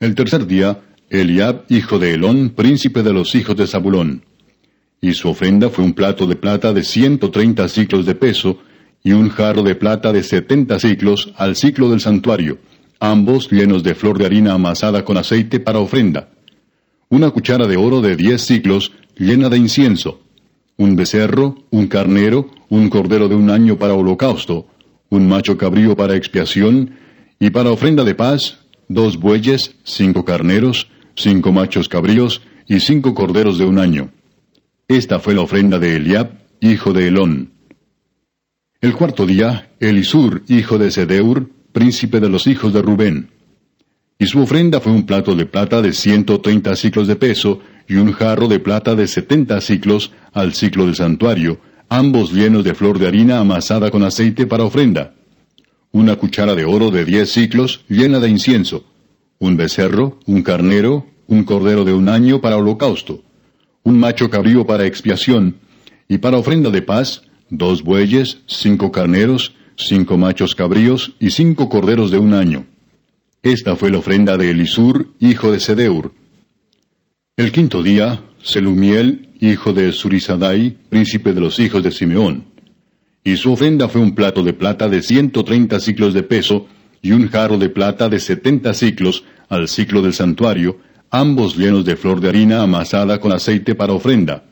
El tercer día, Eliab, hijo de Elón, príncipe de los hijos de Zabulón. Y su ofrenda fue un plato de plata de ciento treinta ciclos de peso, y un jarro de plata de setenta ciclos al ciclo del santuario, ambos llenos de flor de harina amasada con aceite para ofrenda. Una cuchara de oro de diez ciclos llena de incienso. Un becerro, un carnero, un cordero de un año para holocausto, un macho cabrío para expiación, y para ofrenda de paz, dos bueyes, cinco carneros, cinco machos cabríos y cinco corderos de un año. Esta fue la ofrenda de Eliab, hijo de Elón. El cuarto día, Elisur, hijo de Sedeur, príncipe de los hijos de Rubén. Y su ofrenda fue un plato de plata de ciento treinta ciclos de peso y un jarro de plata de setenta ciclos al ciclo del santuario, ambos llenos de flor de harina amasada con aceite para ofrenda. Una cuchara de oro de diez ciclos llena de incienso. Un becerro, un carnero, un cordero de un año para holocausto. Un macho cabrío para expiación. Y para ofrenda de paz, dos bueyes, cinco carneros, cinco machos cabríos y cinco corderos de un año. Esta fue la ofrenda de Elisur, hijo de Sedeur. El quinto día, Selumiel, hijo de Surizadai, príncipe de los hijos de Simeón. Y su ofrenda fue un plato de plata de ciento treinta ciclos de peso, y un jarro de plata de setenta ciclos al ciclo del santuario, ambos llenos de flor de harina amasada con aceite para ofrenda,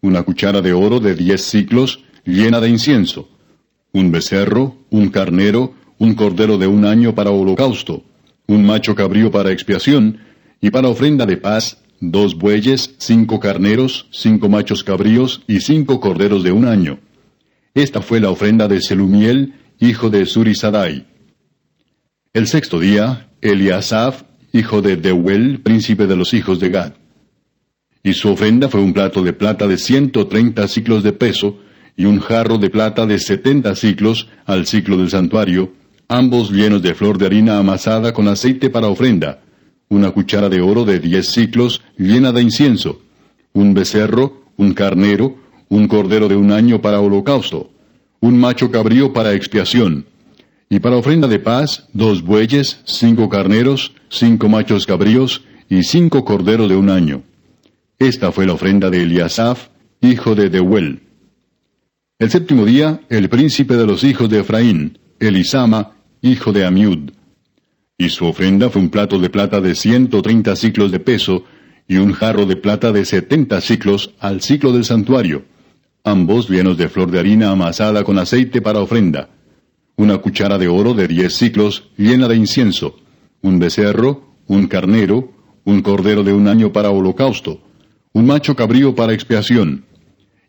una cuchara de oro de diez ciclos llena de incienso, un becerro, un carnero, un cordero de un año para holocausto, un macho cabrío para expiación, y para ofrenda de paz dos bueyes, cinco carneros, cinco machos cabríos y cinco corderos de un año. Esta fue la ofrenda de Selumiel, hijo de Surisadai. El sexto día, Eliasaf, hijo de Deuel, príncipe de los hijos de Gad. Y su ofrenda fue un plato de plata de ciento treinta ciclos de peso, y un jarro de plata de setenta ciclos al ciclo del santuario, ambos llenos de flor de harina amasada con aceite para ofrenda, una cuchara de oro de diez ciclos llena de incienso, un becerro, un carnero, un cordero de un año para holocausto, un macho cabrío para expiación, y para ofrenda de paz, dos bueyes, cinco carneros, cinco machos cabríos y cinco corderos de un año. Esta fue la ofrenda de Eliasaf, hijo de Deuel. El séptimo día, el príncipe de los hijos de Efraín, Elisama, hijo de Amiud. Y su ofrenda fue un plato de plata de ciento treinta ciclos de peso, y un jarro de plata de setenta ciclos al ciclo del santuario, ambos llenos de flor de harina amasada con aceite para ofrenda, una cuchara de oro de diez ciclos llena de incienso, un becerro, un carnero, un cordero de un año para holocausto, un macho cabrío para expiación,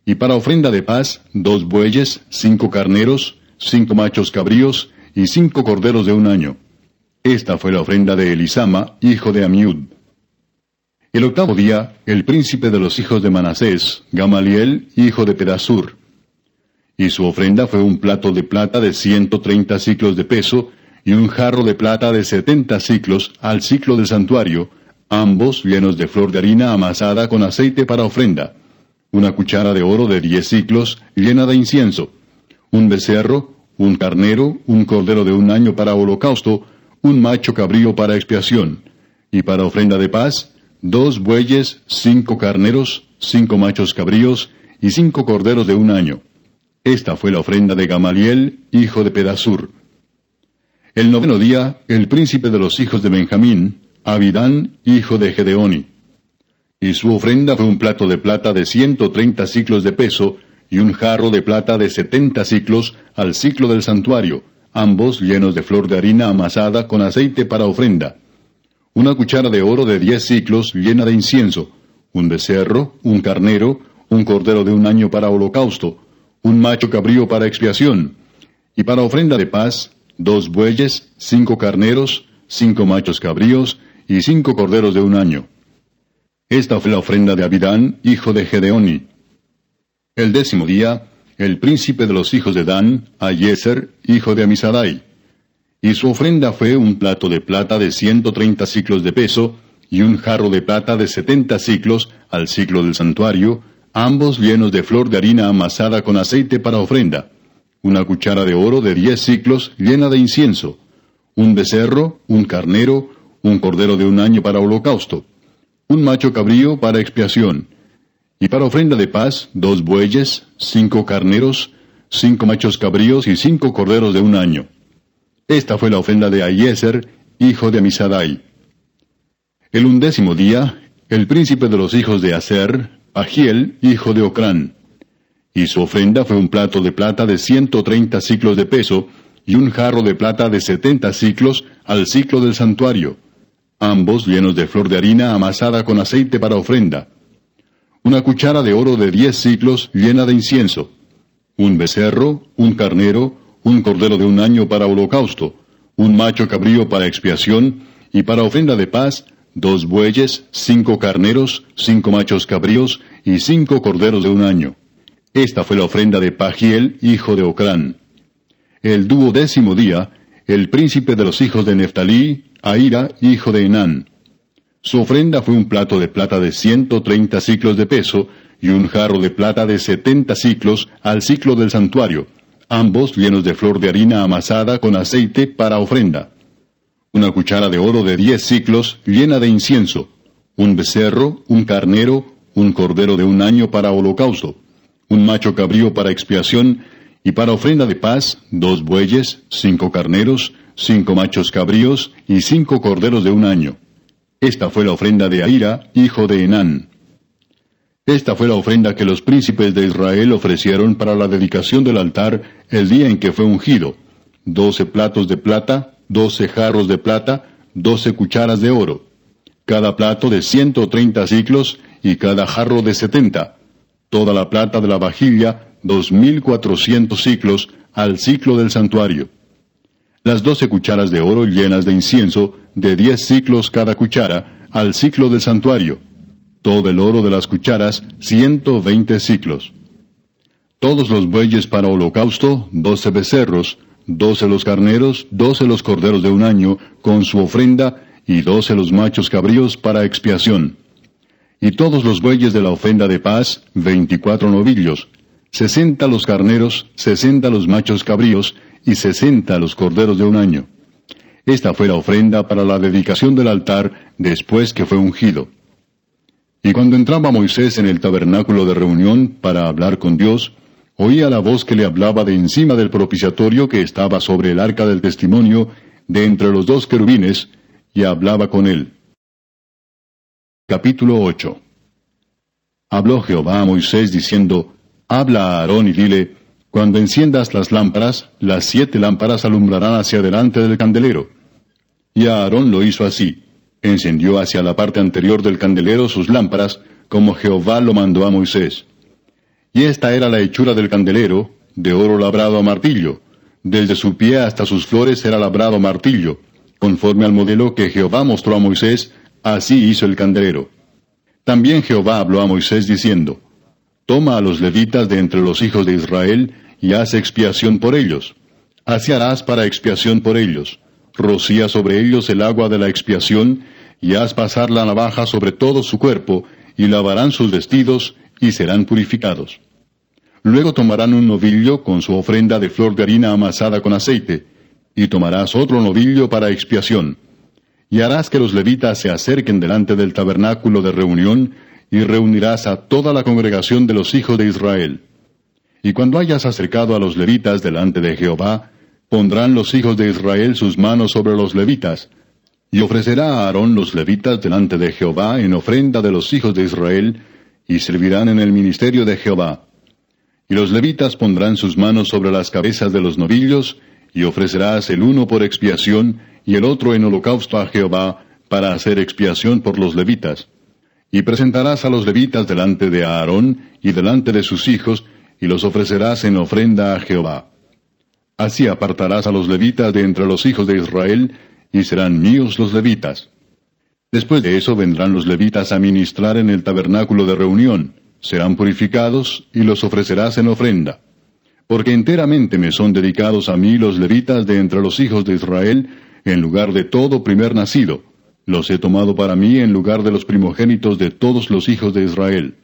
y para ofrenda de paz, dos bueyes, cinco carneros, cinco machos cabríos y cinco corderos de un año. Esta fue la ofrenda de Elisama, hijo de Amiud. El octavo día, el príncipe de los hijos de Manasés, Gamaliel, hijo de Pedasur. Y su ofrenda fue un plato de plata de ciento treinta ciclos de peso, y un jarro de plata de setenta ciclos al ciclo del santuario, ambos llenos de flor de harina amasada con aceite para ofrenda, una cuchara de oro de diez ciclos llena de incienso, un becerro, un carnero, un cordero de un año para holocausto, un macho cabrío para expiación, y para ofrenda de paz, dos bueyes, cinco carneros, cinco machos cabríos y cinco corderos de un año. Esta fue la ofrenda de Gamaliel, hijo de Pedasur. El noveno día, el príncipe de los hijos de Benjamín, Abidán, hijo de Gedeoni. Y su ofrenda fue un plato de plata de ciento treinta ciclos de peso, y un jarro de plata de setenta ciclos al ciclo del santuario, ambos llenos de flor de harina amasada con aceite para ofrenda, una cuchara de oro de diez ciclos llena de incienso, un becerro, un carnero, un cordero de un año para holocausto, un macho cabrío para expiación, y para ofrenda de paz, dos bueyes, cinco carneros, cinco machos cabríos y cinco corderos de un año. Esta fue la ofrenda de Abidán, hijo de Gedeoni. El décimo día, el príncipe de los hijos de Dan, Ayeser, hijo de Amisadai. Y su ofrenda fue un plato de plata de ciento treinta ciclos de peso, y un jarro de plata de setenta ciclos al ciclo del santuario, ambos llenos de flor de harina amasada con aceite para ofrenda, una cuchara de oro de diez ciclos llena de incienso, un becerro, un carnero, un cordero de un año para holocausto, un macho cabrío para expiación, y para ofrenda de paz dos bueyes, cinco carneros, cinco machos cabríos y cinco corderos de un año. Esta fue la ofrenda de Ayeser, hijo de Amisadai. El undécimo día, el príncipe de los hijos de Aser, Agiel, hijo de Ocrán. Y su ofrenda fue un plato de plata de ciento treinta ciclos de peso, y un jarro de plata de setenta ciclos al ciclo del santuario, ambos llenos de flor de harina amasada con aceite para ofrenda. Una cuchara de oro de diez ciclos llena de incienso. Un becerro, un carnero, un cordero de un año para holocausto, un macho cabrío para expiación, y para ofrenda de paz, dos bueyes, cinco carneros, cinco machos cabríos y cinco corderos de un año. Esta fue la ofrenda de Pagiel, hijo de Ocrán. El duodécimo día, el príncipe de los hijos de Neftalí, Aira, hijo de Enán. Su ofrenda fue un plato de plata de ciento treinta ciclos de peso y un jarro de plata de setenta ciclos al ciclo del santuario, ambos llenos de flor de harina amasada con aceite para ofrenda una cuchara de oro de diez ciclos llena de incienso, un becerro, un carnero, un cordero de un año para holocausto, un macho cabrío para expiación, y para ofrenda de paz, dos bueyes, cinco carneros, cinco machos cabríos y cinco corderos de un año. Esta fue la ofrenda de Aira, hijo de Enán. Esta fue la ofrenda que los príncipes de Israel ofrecieron para la dedicación del altar el día en que fue ungido, doce platos de plata, doce jarros de plata, doce cucharas de oro, cada plato de ciento treinta ciclos y cada jarro de setenta, toda la plata de la vajilla, dos mil cuatrocientos ciclos al ciclo del santuario. Las doce cucharas de oro llenas de incienso, de diez ciclos cada cuchara, al ciclo del santuario. Todo el oro de las cucharas, ciento veinte ciclos. Todos los bueyes para holocausto, doce becerros, doce los carneros, doce los corderos de un año, con su ofrenda, y doce los machos cabríos para expiación. Y todos los bueyes de la ofrenda de paz, veinticuatro novillos, sesenta los carneros, sesenta los machos cabríos, y sesenta los corderos de un año. Esta fue la ofrenda para la dedicación del altar después que fue ungido. Y cuando entraba Moisés en el tabernáculo de reunión para hablar con Dios, oía la voz que le hablaba de encima del propiciatorio que estaba sobre el arca del testimonio, de entre los dos querubines, y hablaba con él. Capítulo 8 Habló Jehová a Moisés diciendo, Habla a Aarón y dile, Cuando enciendas las lámparas, las siete lámparas alumbrarán hacia delante del candelero. Y Aarón lo hizo así, encendió hacia la parte anterior del candelero sus lámparas, como Jehová lo mandó a Moisés. Y esta era la hechura del candelero, de oro labrado a martillo. Desde su pie hasta sus flores era labrado martillo. Conforme al modelo que Jehová mostró a Moisés, así hizo el candelero. También Jehová habló a Moisés diciendo, Toma a los levitas de entre los hijos de Israel y haz expiación por ellos. Así harás para expiación por ellos. Rocía sobre ellos el agua de la expiación, y haz pasar la navaja sobre todo su cuerpo, y lavarán sus vestidos, y serán purificados. Luego tomarán un novillo con su ofrenda de flor de harina amasada con aceite, y tomarás otro novillo para expiación. Y harás que los levitas se acerquen delante del tabernáculo de reunión, y reunirás a toda la congregación de los hijos de Israel. Y cuando hayas acercado a los levitas delante de Jehová, pondrán los hijos de Israel sus manos sobre los levitas, y ofrecerá a Aarón los levitas delante de Jehová en ofrenda de los hijos de Israel, y servirán en el ministerio de Jehová. Y los levitas pondrán sus manos sobre las cabezas de los novillos, y ofrecerás el uno por expiación, y el otro en holocausto a Jehová, para hacer expiación por los levitas. Y presentarás a los levitas delante de Aarón y delante de sus hijos, y los ofrecerás en ofrenda a Jehová. Así apartarás a los levitas de entre los hijos de Israel, y serán míos los levitas. Después de eso vendrán los levitas a ministrar en el tabernáculo de reunión, serán purificados, y los ofrecerás en ofrenda. Porque enteramente me son dedicados a mí los levitas de entre los hijos de Israel, en lugar de todo primer nacido. Los he tomado para mí en lugar de los primogénitos de todos los hijos de Israel.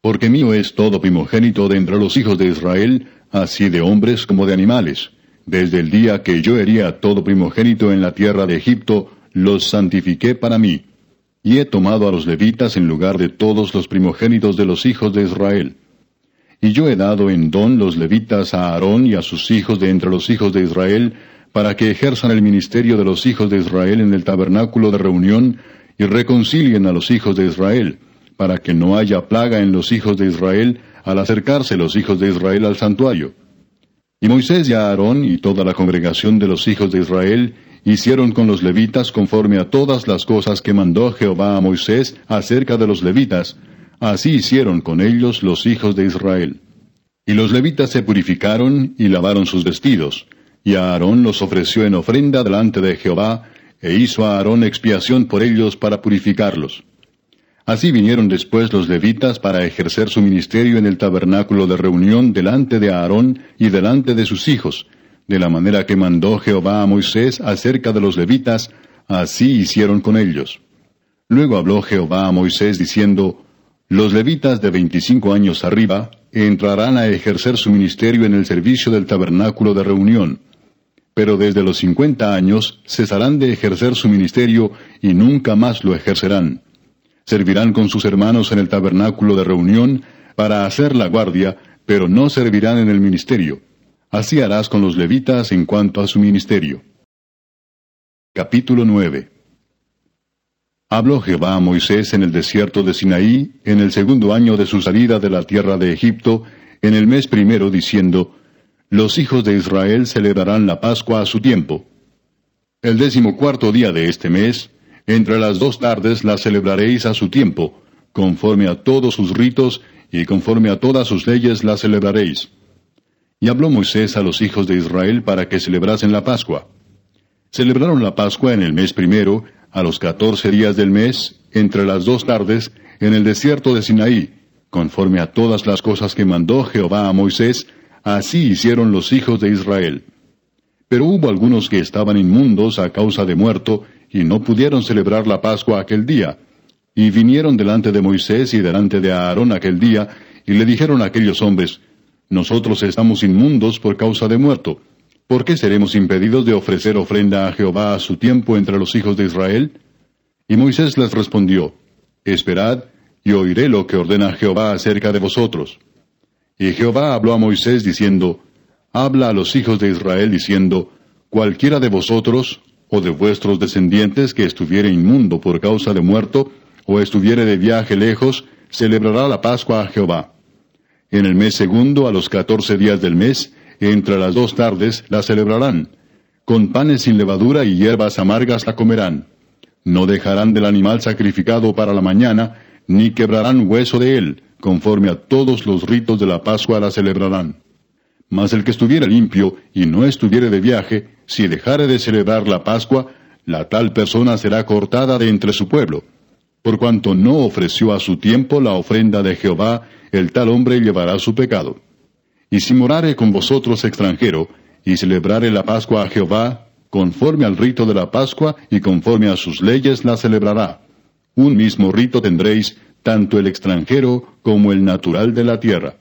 Porque mío es todo primogénito de entre los hijos de Israel, así de hombres como de animales. Desde el día que yo hería todo primogénito en la tierra de Egipto, los santifiqué para mí. Y he tomado a los levitas en lugar de todos los primogénitos de los hijos de Israel. Y yo he dado en don los levitas a Aarón y a sus hijos de entre los hijos de Israel, para que ejerzan el ministerio de los hijos de Israel en el tabernáculo de reunión, y reconcilien a los hijos de Israel, para que no haya plaga en los hijos de Israel al acercarse los hijos de Israel al santuario. Y Moisés y Aarón y toda la congregación de los hijos de Israel hicieron con los levitas conforme a todas las cosas que mandó Jehová a Moisés acerca de los levitas, así hicieron con ellos los hijos de Israel. Y los levitas se purificaron y lavaron sus vestidos, y Aarón los ofreció en ofrenda delante de Jehová, e hizo a Aarón expiación por ellos para purificarlos. Así vinieron después los levitas para ejercer su ministerio en el tabernáculo de reunión delante de Aarón y delante de sus hijos, de la manera que mandó Jehová a Moisés acerca de los levitas, así hicieron con ellos. Luego habló Jehová a Moisés diciendo, Los levitas de veinticinco años arriba entrarán a ejercer su ministerio en el servicio del tabernáculo de reunión, pero desde los cincuenta años cesarán de ejercer su ministerio y nunca más lo ejercerán servirán con sus hermanos en el tabernáculo de reunión para hacer la guardia, pero no servirán en el ministerio. Así harás con los levitas en cuanto a su ministerio. Capítulo 9 Habló Jehová a Moisés en el desierto de Sinaí, en el segundo año de su salida de la tierra de Egipto, en el mes primero, diciendo, Los hijos de Israel celebrarán la Pascua a su tiempo. El decimocuarto día de este mes, entre las dos tardes la celebraréis a su tiempo, conforme a todos sus ritos y conforme a todas sus leyes la celebraréis. Y habló Moisés a los hijos de Israel para que celebrasen la Pascua. Celebraron la Pascua en el mes primero, a los catorce días del mes, entre las dos tardes, en el desierto de Sinaí, conforme a todas las cosas que mandó Jehová a Moisés, así hicieron los hijos de Israel. Pero hubo algunos que estaban inmundos a causa de muerto, y no pudieron celebrar la Pascua aquel día. Y vinieron delante de Moisés y delante de Aarón aquel día, y le dijeron a aquellos hombres, Nosotros estamos inmundos por causa de muerto. ¿Por qué seremos impedidos de ofrecer ofrenda a Jehová a su tiempo entre los hijos de Israel? Y Moisés les respondió, Esperad, y oiré lo que ordena Jehová acerca de vosotros. Y Jehová habló a Moisés diciendo, Habla a los hijos de Israel diciendo, Cualquiera de vosotros, o de vuestros descendientes que estuviere inmundo por causa de muerto, o estuviere de viaje lejos, celebrará la Pascua a Jehová. En el mes segundo, a los catorce días del mes, entre las dos tardes, la celebrarán. Con panes sin levadura y hierbas amargas la comerán. No dejarán del animal sacrificado para la mañana, ni quebrarán hueso de él, conforme a todos los ritos de la Pascua la celebrarán. Mas el que estuviera limpio y no estuviere de viaje, si dejare de celebrar la Pascua, la tal persona será cortada de entre su pueblo. Por cuanto no ofreció a su tiempo la ofrenda de Jehová, el tal hombre llevará su pecado. Y si morare con vosotros extranjero, y celebrare la Pascua a Jehová, conforme al rito de la Pascua y conforme a sus leyes la celebrará. Un mismo rito tendréis, tanto el extranjero como el natural de la tierra.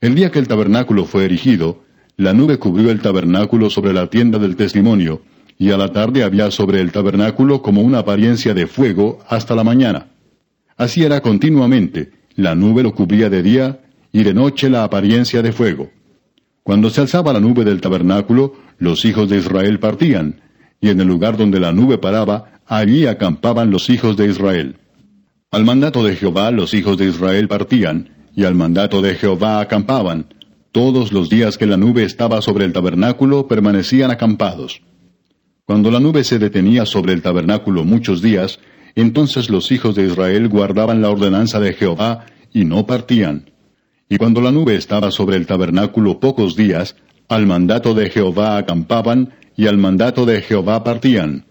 El día que el tabernáculo fue erigido, la nube cubrió el tabernáculo sobre la tienda del testimonio, y a la tarde había sobre el tabernáculo como una apariencia de fuego hasta la mañana. Así era continuamente, la nube lo cubría de día, y de noche la apariencia de fuego. Cuando se alzaba la nube del tabernáculo, los hijos de Israel partían, y en el lugar donde la nube paraba, allí acampaban los hijos de Israel. Al mandato de Jehová los hijos de Israel partían, y al mandato de Jehová acampaban. Todos los días que la nube estaba sobre el tabernáculo permanecían acampados. Cuando la nube se detenía sobre el tabernáculo muchos días, entonces los hijos de Israel guardaban la ordenanza de Jehová y no partían. Y cuando la nube estaba sobre el tabernáculo pocos días, al mandato de Jehová acampaban, y al mandato de Jehová partían.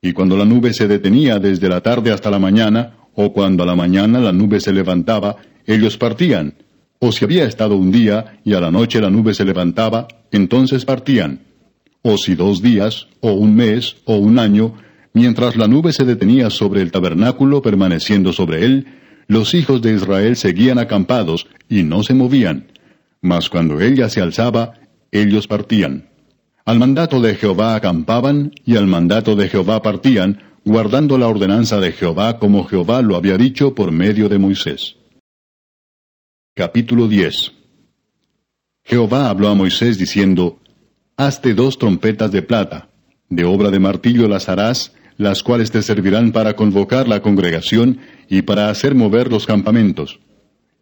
Y cuando la nube se detenía desde la tarde hasta la mañana, o cuando a la mañana la nube se levantaba, ellos partían. O si había estado un día y a la noche la nube se levantaba, entonces partían. O si dos días, o un mes, o un año, mientras la nube se detenía sobre el tabernáculo permaneciendo sobre él, los hijos de Israel seguían acampados y no se movían. Mas cuando ella se alzaba, ellos partían. Al mandato de Jehová acampaban y al mandato de Jehová partían, guardando la ordenanza de Jehová como Jehová lo había dicho por medio de Moisés. Capítulo 10 Jehová habló a Moisés diciendo, Hazte dos trompetas de plata, de obra de martillo las harás, las cuales te servirán para convocar la congregación y para hacer mover los campamentos.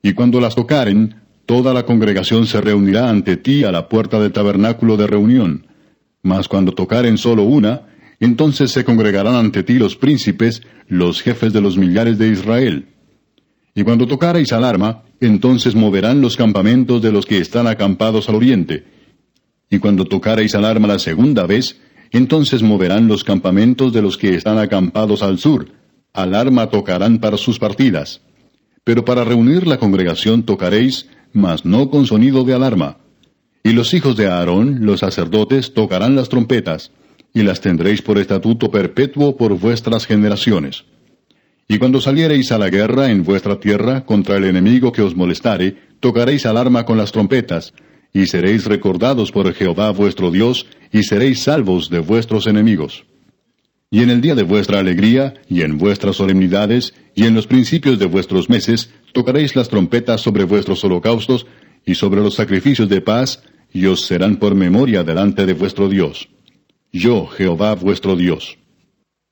Y cuando las tocaren, toda la congregación se reunirá ante ti a la puerta del tabernáculo de reunión. Mas cuando tocaren solo una, entonces se congregarán ante ti los príncipes, los jefes de los millares de Israel. Y cuando tocareis alarma, entonces moverán los campamentos de los que están acampados al oriente. Y cuando tocareis alarma la segunda vez, entonces moverán los campamentos de los que están acampados al sur. Alarma tocarán para sus partidas. Pero para reunir la congregación tocaréis, mas no con sonido de alarma. Y los hijos de Aarón, los sacerdotes, tocarán las trompetas y las tendréis por estatuto perpetuo por vuestras generaciones. Y cuando saliereis a la guerra en vuestra tierra contra el enemigo que os molestare, tocaréis alarma con las trompetas, y seréis recordados por Jehová vuestro Dios, y seréis salvos de vuestros enemigos. Y en el día de vuestra alegría, y en vuestras solemnidades, y en los principios de vuestros meses, tocaréis las trompetas sobre vuestros holocaustos, y sobre los sacrificios de paz, y os serán por memoria delante de vuestro Dios yo Jehová vuestro Dios.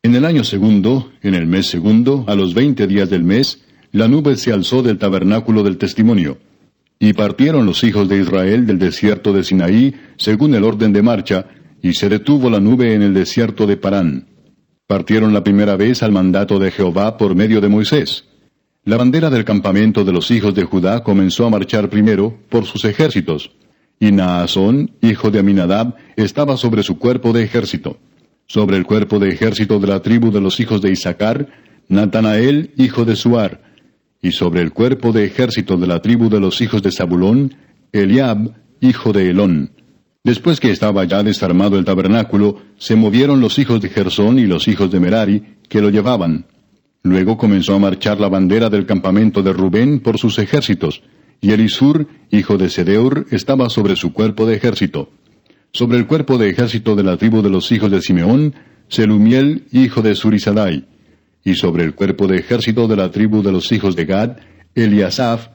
En el año segundo, en el mes segundo, a los veinte días del mes, la nube se alzó del tabernáculo del testimonio. Y partieron los hijos de Israel del desierto de Sinaí, según el orden de marcha, y se detuvo la nube en el desierto de Parán. Partieron la primera vez al mandato de Jehová por medio de Moisés. La bandera del campamento de los hijos de Judá comenzó a marchar primero por sus ejércitos, y Naasón, hijo de Aminadab, estaba sobre su cuerpo de ejército. Sobre el cuerpo de ejército de la tribu de los hijos de Isaacar, Natanael, hijo de Suar. Y sobre el cuerpo de ejército de la tribu de los hijos de Zabulón, Eliab, hijo de Elón. Después que estaba ya desarmado el tabernáculo, se movieron los hijos de Gersón y los hijos de Merari, que lo llevaban. Luego comenzó a marchar la bandera del campamento de Rubén por sus ejércitos, y Elisur, hijo de Sedeur, estaba sobre su cuerpo de ejército. Sobre el cuerpo de ejército de la tribu de los hijos de Simeón, Selumiel, hijo de Surisadai. Y sobre el cuerpo de ejército de la tribu de los hijos de Gad, Eliasaf,